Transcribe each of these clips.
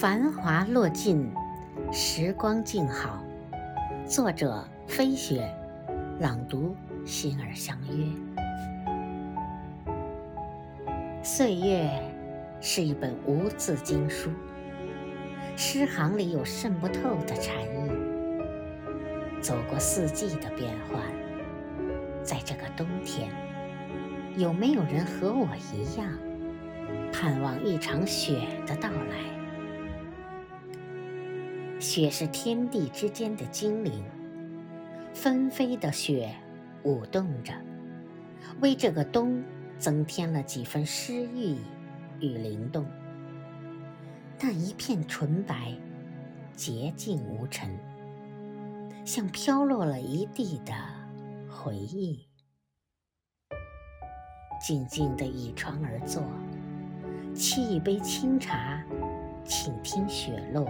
繁华落尽，时光静好。作者：飞雪，朗读：心儿相约。岁月是一本无字经书，诗行里有渗不透的禅意。走过四季的变换，在这个冬天，有没有人和我一样，盼望一场雪的到来？雪是天地之间的精灵，纷飞的雪舞动着，为这个冬增添了几分诗意与灵动。那一片纯白，洁净无尘，像飘落了一地的回忆。静静地倚窗而坐，沏一杯清茶，倾听雪落。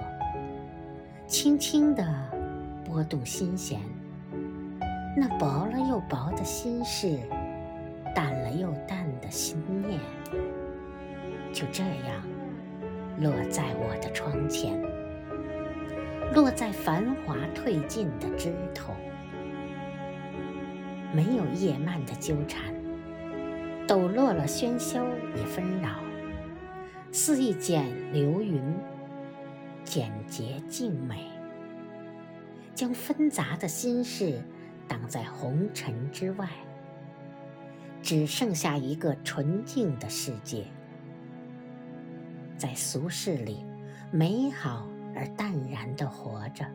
轻轻地拨动心弦，那薄了又薄的心事，淡了又淡的心念，就这样落在我的窗前，落在繁华褪尽的枝头，没有叶蔓的纠缠，抖落了喧嚣与纷扰，似一剪流云。简洁静美，将纷杂的心事挡在红尘之外，只剩下一个纯净的世界。在俗世里，美好而淡然地活着，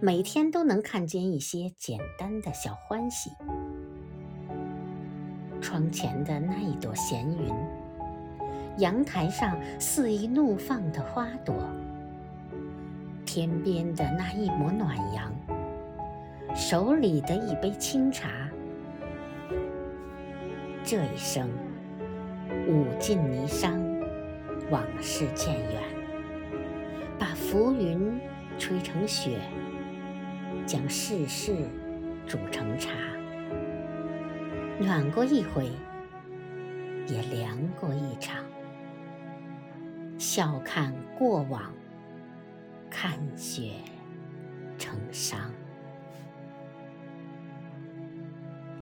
每天都能看见一些简单的小欢喜。窗前的那一朵闲云，阳台上肆意怒放的花朵。天边的那一抹暖阳，手里的一杯清茶，这一生舞尽霓裳，往事渐远，把浮云吹成雪，将世事煮成茶，暖过一回，也凉过一场，笑看过往。看雪。